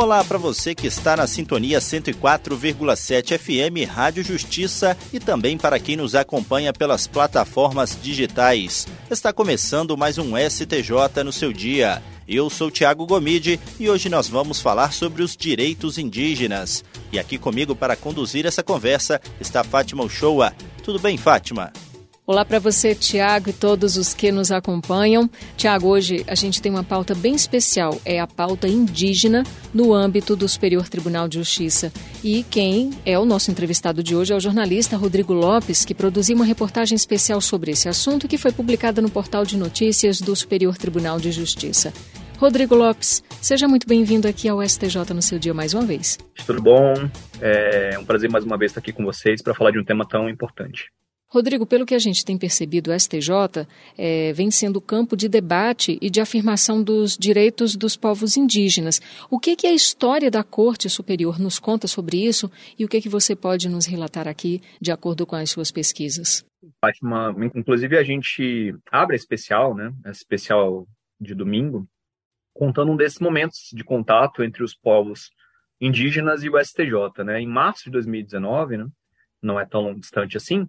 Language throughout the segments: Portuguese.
Olá para você que está na sintonia 104,7 FM Rádio Justiça e também para quem nos acompanha pelas plataformas digitais. Está começando mais um STJ no seu dia. Eu sou Tiago Gomide e hoje nós vamos falar sobre os direitos indígenas. E aqui comigo para conduzir essa conversa está Fátima Uchoa. Tudo bem, Fátima? Olá para você, Tiago, e todos os que nos acompanham. Tiago, hoje a gente tem uma pauta bem especial, é a pauta indígena no âmbito do Superior Tribunal de Justiça. E quem é o nosso entrevistado de hoje é o jornalista Rodrigo Lopes, que produziu uma reportagem especial sobre esse assunto que foi publicada no portal de notícias do Superior Tribunal de Justiça. Rodrigo Lopes, seja muito bem-vindo aqui ao STJ no seu dia mais uma vez. Tudo bom? É um prazer mais uma vez estar aqui com vocês para falar de um tema tão importante. Rodrigo, pelo que a gente tem percebido, o STJ é, vem sendo campo de debate e de afirmação dos direitos dos povos indígenas. O que, que a história da Corte Superior nos conta sobre isso e o que, que você pode nos relatar aqui, de acordo com as suas pesquisas? Fátima, inclusive a gente abre a especial, né, a especial de domingo, contando um desses momentos de contato entre os povos indígenas e o STJ. Né? Em março de 2019, né, não é tão distante assim,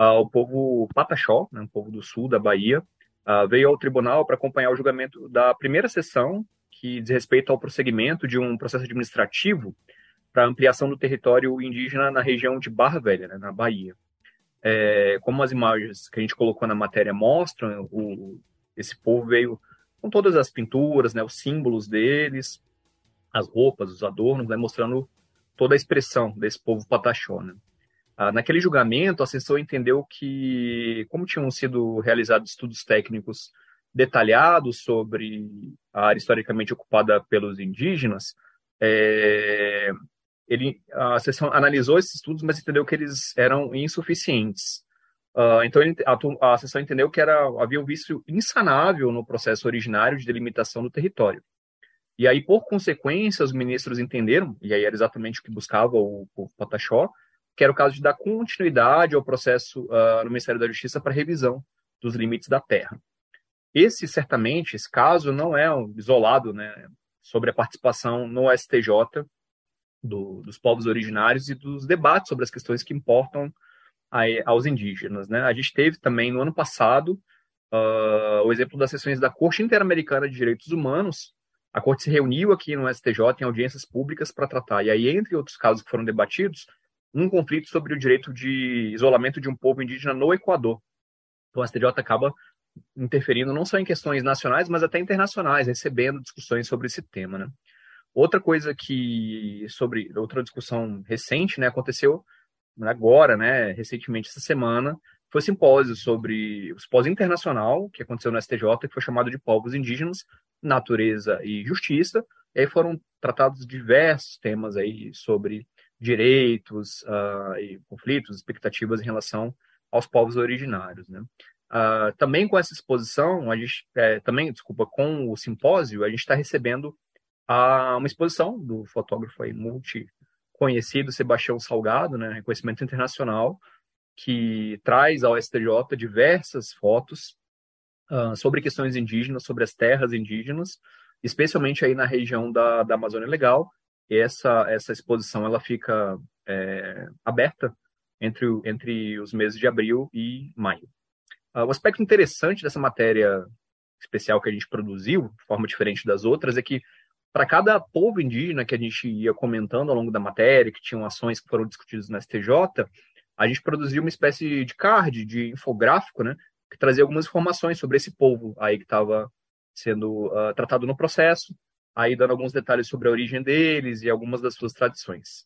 uh, o povo Pataxó, né, um povo do sul da Bahia, uh, veio ao tribunal para acompanhar o julgamento da primeira sessão que diz respeito ao prosseguimento de um processo administrativo para ampliação do território indígena na região de Barra Velha, né, na Bahia. É, como as imagens que a gente colocou na matéria mostram, o, esse povo veio com todas as pinturas, né, os símbolos deles, as roupas, os adornos, né, mostrando toda a expressão desse povo pataxó. Né. Ah, naquele julgamento, a sessão entendeu que, como tinham sido realizados estudos técnicos detalhados sobre a área historicamente ocupada pelos indígenas, é, ele, a sessão analisou esses estudos, mas entendeu que eles eram insuficientes. Uh, então ele, a, a sessão entendeu que era, havia um vício insanável no processo originário de delimitação do território. E aí, por consequência, os ministros entenderam, e aí era exatamente o que buscava o, o Pataxó, que era o caso de dar continuidade ao processo uh, no Ministério da Justiça para revisão dos limites da terra. Esse, certamente, esse caso não é um isolado né, sobre a participação no STJ do, dos povos originários e dos debates sobre as questões que importam aos indígenas. Né? A gente teve também no ano passado uh, o exemplo das sessões da Corte Interamericana de Direitos Humanos. A Corte se reuniu aqui no STJ em audiências públicas para tratar, e aí, entre outros casos que foram debatidos, um conflito sobre o direito de isolamento de um povo indígena no Equador. Então, o STJ acaba interferindo não só em questões nacionais, mas até internacionais, recebendo discussões sobre esse tema. Né? Outra coisa que, sobre outra discussão recente, né, aconteceu agora, né, recentemente essa semana, foi um simpósio sobre o simpósio internacional que aconteceu no STJ, que foi chamado de Povos Indígenas, Natureza e Justiça. E aí foram tratados diversos temas aí sobre direitos uh, e conflitos, expectativas em relação aos povos originários, né? Uh, também com essa exposição, a gente, é, também, desculpa, com o simpósio, a gente está recebendo uh, uma exposição do fotógrafo aí, multi conhecido Sebastião Salgado, né, reconhecimento internacional, que traz ao STJ diversas fotos uh, sobre questões indígenas, sobre as terras indígenas, especialmente aí na região da, da Amazônia Legal. Essa, essa exposição ela fica é, aberta entre, entre os meses de abril e maio. Uh, o aspecto interessante dessa matéria especial que a gente produziu, de forma diferente das outras, é que para cada povo indígena que a gente ia comentando ao longo da matéria, que tinham ações que foram discutidas na STJ, a gente produziu uma espécie de card, de infográfico, né, que trazia algumas informações sobre esse povo aí que estava sendo uh, tratado no processo, aí dando alguns detalhes sobre a origem deles e algumas das suas tradições.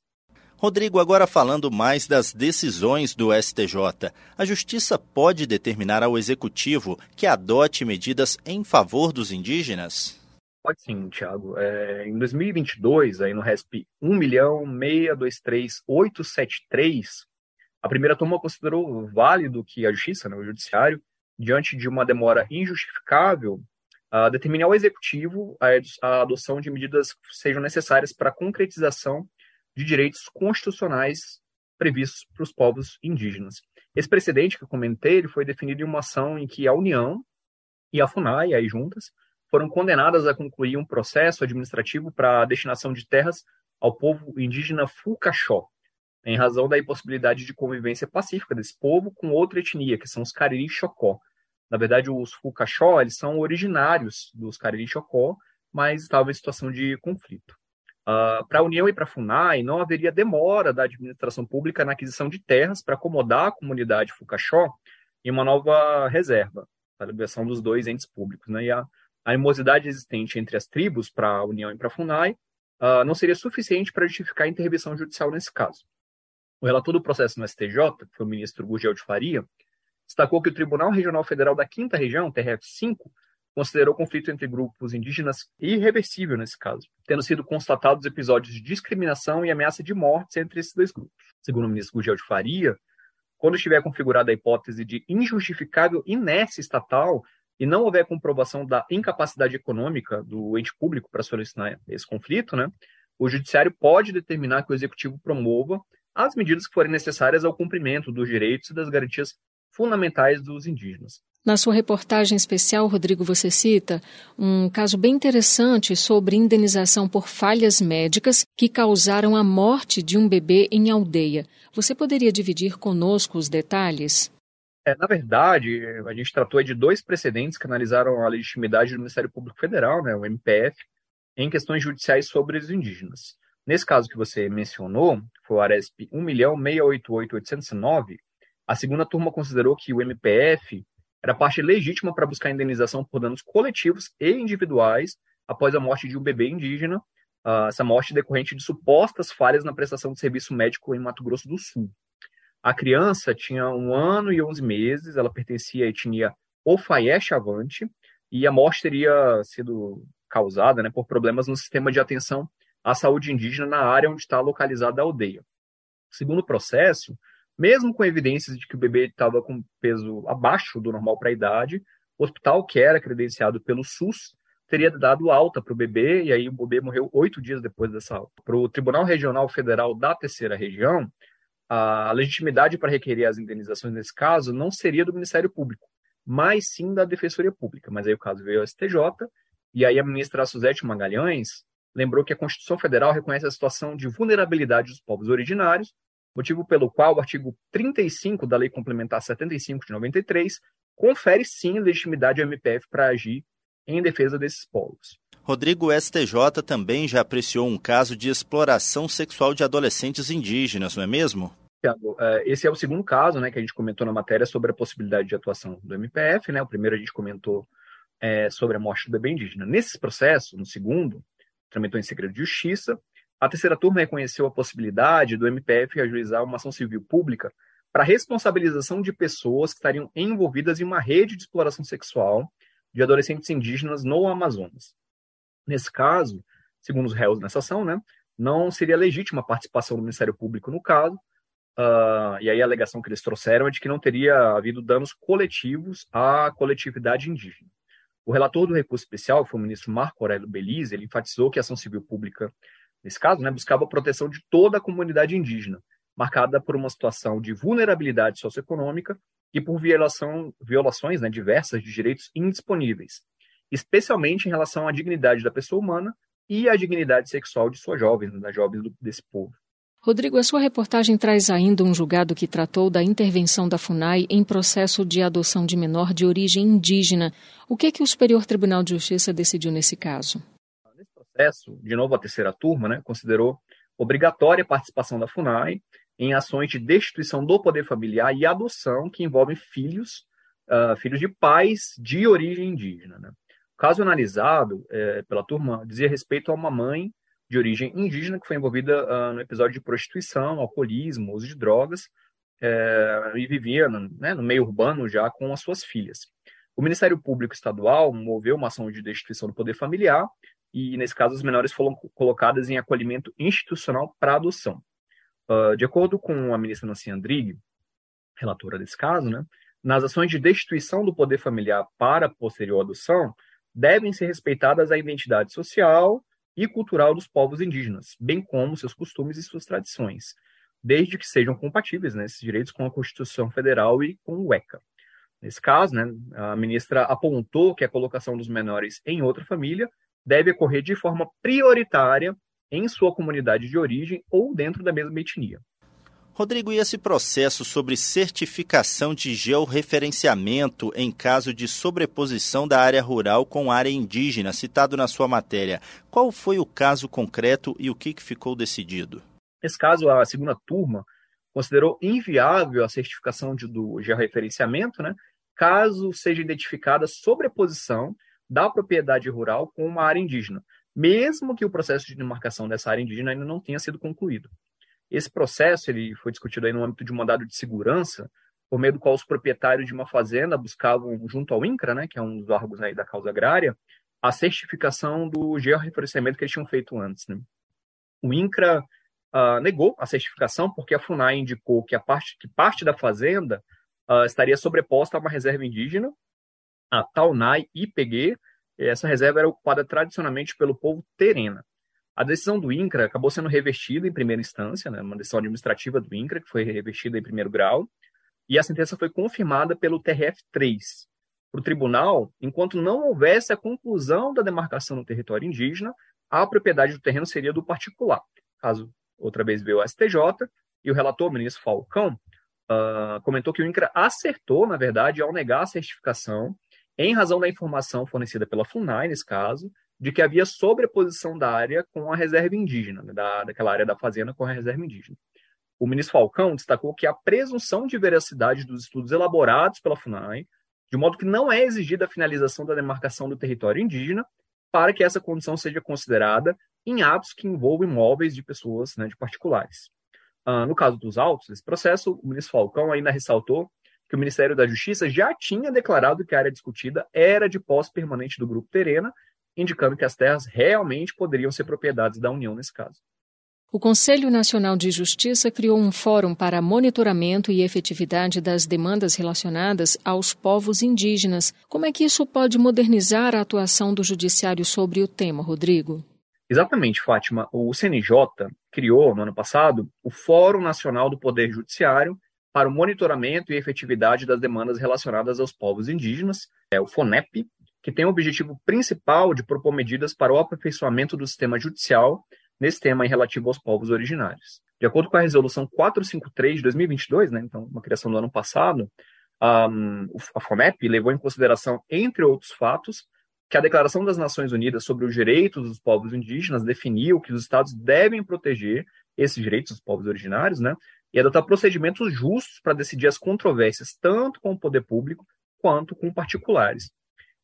Rodrigo, agora falando mais das decisões do STJ, a Justiça pode determinar ao Executivo que adote medidas em favor dos indígenas? Pode sim, Thiago. É, em 2022, aí no RESP 1.623.873, a primeira turma considerou válido que a Justiça, né, o Judiciário, diante de uma demora injustificável, uh, determinar ao Executivo a, a adoção de medidas que sejam necessárias para a concretização de direitos constitucionais previstos para os povos indígenas. Esse precedente que eu comentei ele foi definido em uma ação em que a União e a FUNAI, aí juntas, foram condenadas a concluir um processo administrativo para a destinação de terras ao povo indígena Fucaxó, em razão da impossibilidade de convivência pacífica desse povo com outra etnia, que são os Cariri Chocó. Na verdade, os Fucaxó, eles são originários dos Cariri Chocó, mas estavam em situação de conflito. Uh, para a União e para a FUNAI, não haveria demora da administração pública na aquisição de terras para acomodar a comunidade Fucaxó em uma nova reserva, para a liberação dos dois entes públicos. Né? E a animosidade existente entre as tribos para a União e para a FUNAI uh, não seria suficiente para justificar a intervenção judicial nesse caso. O relator do processo no STJ, que foi o ministro Gurgel de Faria, destacou que o Tribunal Regional Federal da Quinta Região, TRF5, considerou o conflito entre grupos indígenas irreversível nesse caso, tendo sido constatados episódios de discriminação e ameaça de mortes entre esses dois grupos. Segundo o ministro Gurgel de Faria, quando estiver configurada a hipótese de injustificável inércia estatal e não houver comprovação da incapacidade econômica do ente público para solucionar esse conflito, né, o judiciário pode determinar que o executivo promova as medidas que forem necessárias ao cumprimento dos direitos e das garantias fundamentais dos indígenas. Na sua reportagem especial, Rodrigo, você cita um caso bem interessante sobre indenização por falhas médicas que causaram a morte de um bebê em aldeia. Você poderia dividir conosco os detalhes? É, na verdade, a gente tratou de dois precedentes que analisaram a legitimidade do Ministério Público Federal, né, o MPF, em questões judiciais sobre os indígenas. Nesse caso que você mencionou, foi o ARESP 1.688.809, a segunda turma considerou que o MPF era parte legítima para buscar indenização por danos coletivos e individuais após a morte de um bebê indígena, uh, essa morte decorrente de supostas falhas na prestação de serviço médico em Mato Grosso do Sul. A criança tinha um ano e onze meses, ela pertencia à etnia Ofaé Chavante, e a morte teria sido causada né, por problemas no sistema de atenção à saúde indígena na área onde está localizada a aldeia. Segundo o processo, mesmo com evidências de que o bebê estava com peso abaixo do normal para a idade, o hospital, que era credenciado pelo SUS, teria dado alta para o bebê, e aí o bebê morreu oito dias depois dessa alta. Para o Tribunal Regional Federal da Terceira Região, a legitimidade para requerer as indenizações nesse caso não seria do Ministério Público, mas sim da Defensoria Pública. Mas aí o caso veio ao STJ, e aí a ministra Suzete Magalhães lembrou que a Constituição Federal reconhece a situação de vulnerabilidade dos povos originários, motivo pelo qual o artigo 35 da Lei Complementar 75 de 93 confere sim legitimidade ao MPF para agir em defesa desses povos. Rodrigo STJ também já apreciou um caso de exploração sexual de adolescentes indígenas, não é mesmo? É, esse é o segundo caso né, que a gente comentou na matéria sobre a possibilidade de atuação do MPF. Né? O primeiro a gente comentou é, sobre a morte do bebê indígena. Nesse processo, no segundo, tramitou em segredo de justiça, a terceira turma reconheceu a possibilidade do MPF ajuizar uma ação civil pública para responsabilização de pessoas que estariam envolvidas em uma rede de exploração sexual de adolescentes indígenas no Amazonas. Nesse caso, segundo os réus nessa ação, né, não seria legítima a participação do Ministério Público no caso, uh, e aí a alegação que eles trouxeram é de que não teria havido danos coletivos à coletividade indígena. O relator do recurso especial, que foi o ministro Marco Aurélio Belize, ele enfatizou que a ação civil pública, nesse caso, né, buscava a proteção de toda a comunidade indígena, marcada por uma situação de vulnerabilidade socioeconômica e por violação, violações né, diversas de direitos indisponíveis, especialmente em relação à dignidade da pessoa humana e à dignidade sexual de suas jovens, né, das jovens desse povo. Rodrigo, a sua reportagem traz ainda um julgado que tratou da intervenção da FUNAI em processo de adoção de menor de origem indígena. O que, é que o Superior Tribunal de Justiça decidiu nesse caso? De novo a terceira turma, né, considerou obrigatória a participação da FUNAI em ações de destituição do poder familiar e adoção que envolvem filhos, uh, filhos de pais de origem indígena. Né? O caso analisado é, pela turma dizia respeito a uma mãe de origem indígena que foi envolvida uh, no episódio de prostituição, alcoolismo, uso de drogas é, e vivia né, no meio urbano já com as suas filhas. O Ministério Público Estadual moveu uma ação de destituição do poder familiar e, nesse caso, as menores foram colocadas em acolhimento institucional para adoção. Uh, de acordo com a ministra Nancy Andrighi, relatora desse caso, né, nas ações de destituição do poder familiar para posterior adoção, devem ser respeitadas a identidade social e cultural dos povos indígenas, bem como seus costumes e suas tradições. desde que sejam compatíveis né, esses direitos com a Constituição Federal e com o ECA. Nesse caso, né, a ministra apontou que a colocação dos menores em outra família deve ocorrer de forma prioritária em sua comunidade de origem ou dentro da mesma etnia. Rodrigo, e esse processo sobre certificação de georreferenciamento em caso de sobreposição da área rural com área indígena, citado na sua matéria, qual foi o caso concreto e o que ficou decidido? Nesse caso, a segunda turma considerou inviável a certificação de, do georreferenciamento, né, caso seja identificada sobreposição da propriedade rural com uma área indígena, mesmo que o processo de demarcação dessa área indígena ainda não tenha sido concluído. Esse processo ele foi discutido aí no âmbito de um mandado de segurança, por meio do qual os proprietários de uma fazenda buscavam, junto ao INCRA, né, que é um dos órgãos aí da causa agrária, a certificação do georreferenciamento que eles tinham feito antes. Né? O INCRA uh, negou a certificação porque a FUNAI indicou que, a parte, que parte da fazenda uh, estaria sobreposta a uma reserva indígena, a Taunai IPG. Essa reserva era ocupada tradicionalmente pelo povo Terena. A decisão do INCRA acabou sendo revestida em primeira instância, né, uma decisão administrativa do INCRA, que foi revestida em primeiro grau, e a sentença foi confirmada pelo TRF3. Para o tribunal, enquanto não houvesse a conclusão da demarcação no território indígena, a propriedade do terreno seria do particular. Caso outra vez veio o STJ, e o relator, o ministro Falcão, uh, comentou que o INCRA acertou, na verdade, ao negar a certificação, em razão da informação fornecida pela FUNAI, nesse caso, de que havia sobreposição da área com a reserva indígena, né, da, daquela área da fazenda com a reserva indígena. O ministro Falcão destacou que a presunção de veracidade dos estudos elaborados pela FUNAI, de modo que não é exigida a finalização da demarcação do território indígena, para que essa condição seja considerada em atos que envolvam imóveis de pessoas, né, de particulares. Ah, no caso dos autos desse processo, o ministro Falcão ainda ressaltou que o Ministério da Justiça já tinha declarado que a área discutida era de posse permanente do Grupo Terena indicando que as terras realmente poderiam ser propriedades da União nesse caso. O Conselho Nacional de Justiça criou um fórum para monitoramento e efetividade das demandas relacionadas aos povos indígenas. Como é que isso pode modernizar a atuação do Judiciário sobre o tema, Rodrigo? Exatamente, Fátima. O CNJ criou, no ano passado, o Fórum Nacional do Poder Judiciário para o monitoramento e efetividade das demandas relacionadas aos povos indígenas, é o FONEP, que tem o objetivo principal de propor medidas para o aperfeiçoamento do sistema judicial nesse tema em relativo aos povos originários. De acordo com a resolução 453 de 2022, né, então uma criação do ano passado, a FONEP levou em consideração, entre outros fatos, que a Declaração das Nações Unidas sobre os Direitos dos Povos Indígenas definiu que os estados devem proteger esses direitos dos povos originários, né, e adotar procedimentos justos para decidir as controvérsias tanto com o poder público quanto com particulares.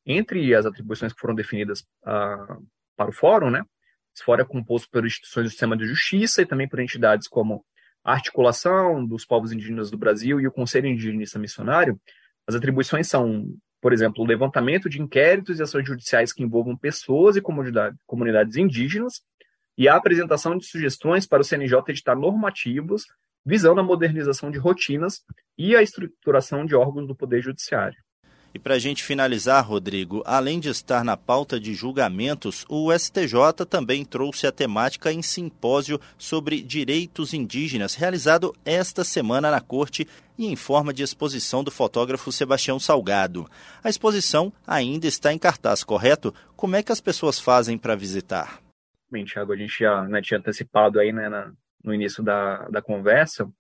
Entre as atribuições que foram definidas uh, para o Fórum, né, esse Fórum é composto por instituições do sistema de justiça e também por entidades como a Articulação dos Povos Indígenas do Brasil e o Conselho Indigenista Missionário. As atribuições são, por exemplo, o levantamento de inquéritos e ações judiciais que envolvam pessoas e comunidade, comunidades indígenas e a apresentação de sugestões para o CNJ editar normativos visando a modernização de rotinas e a estruturação de órgãos do Poder Judiciário. E para a gente finalizar, Rodrigo, além de estar na pauta de julgamentos, o STJ também trouxe a temática em simpósio sobre direitos indígenas, realizado esta semana na Corte e em forma de exposição do fotógrafo Sebastião Salgado. A exposição ainda está em cartaz, correto? Como é que as pessoas fazem para visitar? Bem, Thiago, a gente já né, tinha antecipado aí né, na, no início da, da conversa.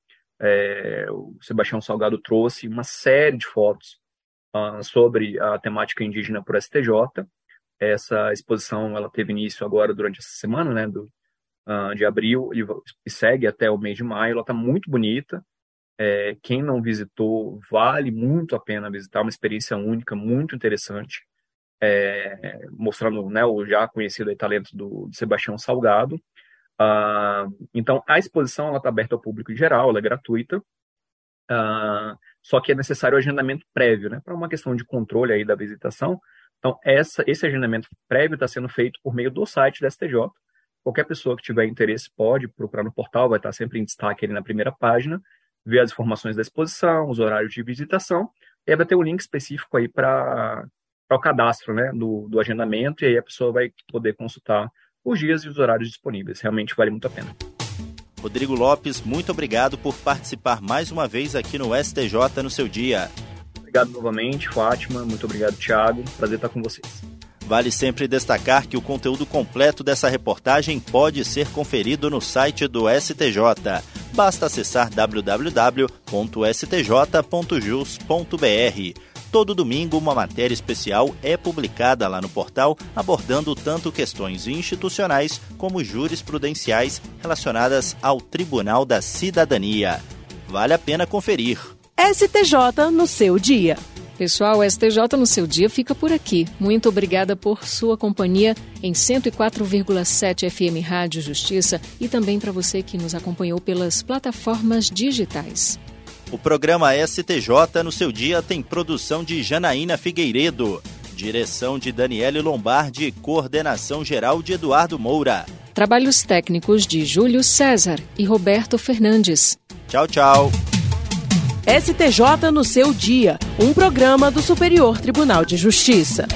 É, o Sebastião Salgado trouxe uma série de fotos uh, sobre a temática indígena por STJ. Essa exposição ela teve início agora durante essa semana, né, do, uh, de abril, e, segue até o mês de maio. Ela está muito bonita. É, quem não visitou, vale muito a pena visitar, uma experiência única, muito interessante, é, mostrando né, o já conhecido talento do, do Sebastião Salgado. Uh, então, a exposição está aberta ao público em geral, ela é gratuita. Uh, só que é necessário agendamento prévio, né, para uma questão de controle aí da visitação. Então, essa, esse agendamento prévio está sendo feito por meio do site da STJ. Qualquer pessoa que tiver interesse pode procurar no portal, vai estar sempre em destaque ali na primeira página, ver as informações da exposição, os horários de visitação, e aí vai ter um link específico aí para o cadastro né, do, do agendamento, e aí a pessoa vai poder consultar os dias e os horários disponíveis. Realmente vale muito a pena. Rodrigo Lopes, muito obrigado por participar mais uma vez aqui no STJ no seu dia. Obrigado novamente, Fátima. Muito obrigado, Thiago. Prazer estar com vocês. Vale sempre destacar que o conteúdo completo dessa reportagem pode ser conferido no site do STJ. Basta acessar www.stj.jus.br. Todo domingo, uma matéria especial é publicada lá no portal, abordando tanto questões institucionais como jurisprudenciais relacionadas ao Tribunal da Cidadania. Vale a pena conferir. STJ no seu dia. Pessoal, o STJ no seu dia fica por aqui. Muito obrigada por sua companhia em 104,7 FM Rádio Justiça e também para você que nos acompanhou pelas plataformas digitais. O programa STJ no seu dia tem produção de Janaína Figueiredo, direção de Daniele Lombardi e coordenação geral de Eduardo Moura. Trabalhos técnicos de Júlio César e Roberto Fernandes. Tchau, tchau. STJ no seu dia, um programa do Superior Tribunal de Justiça.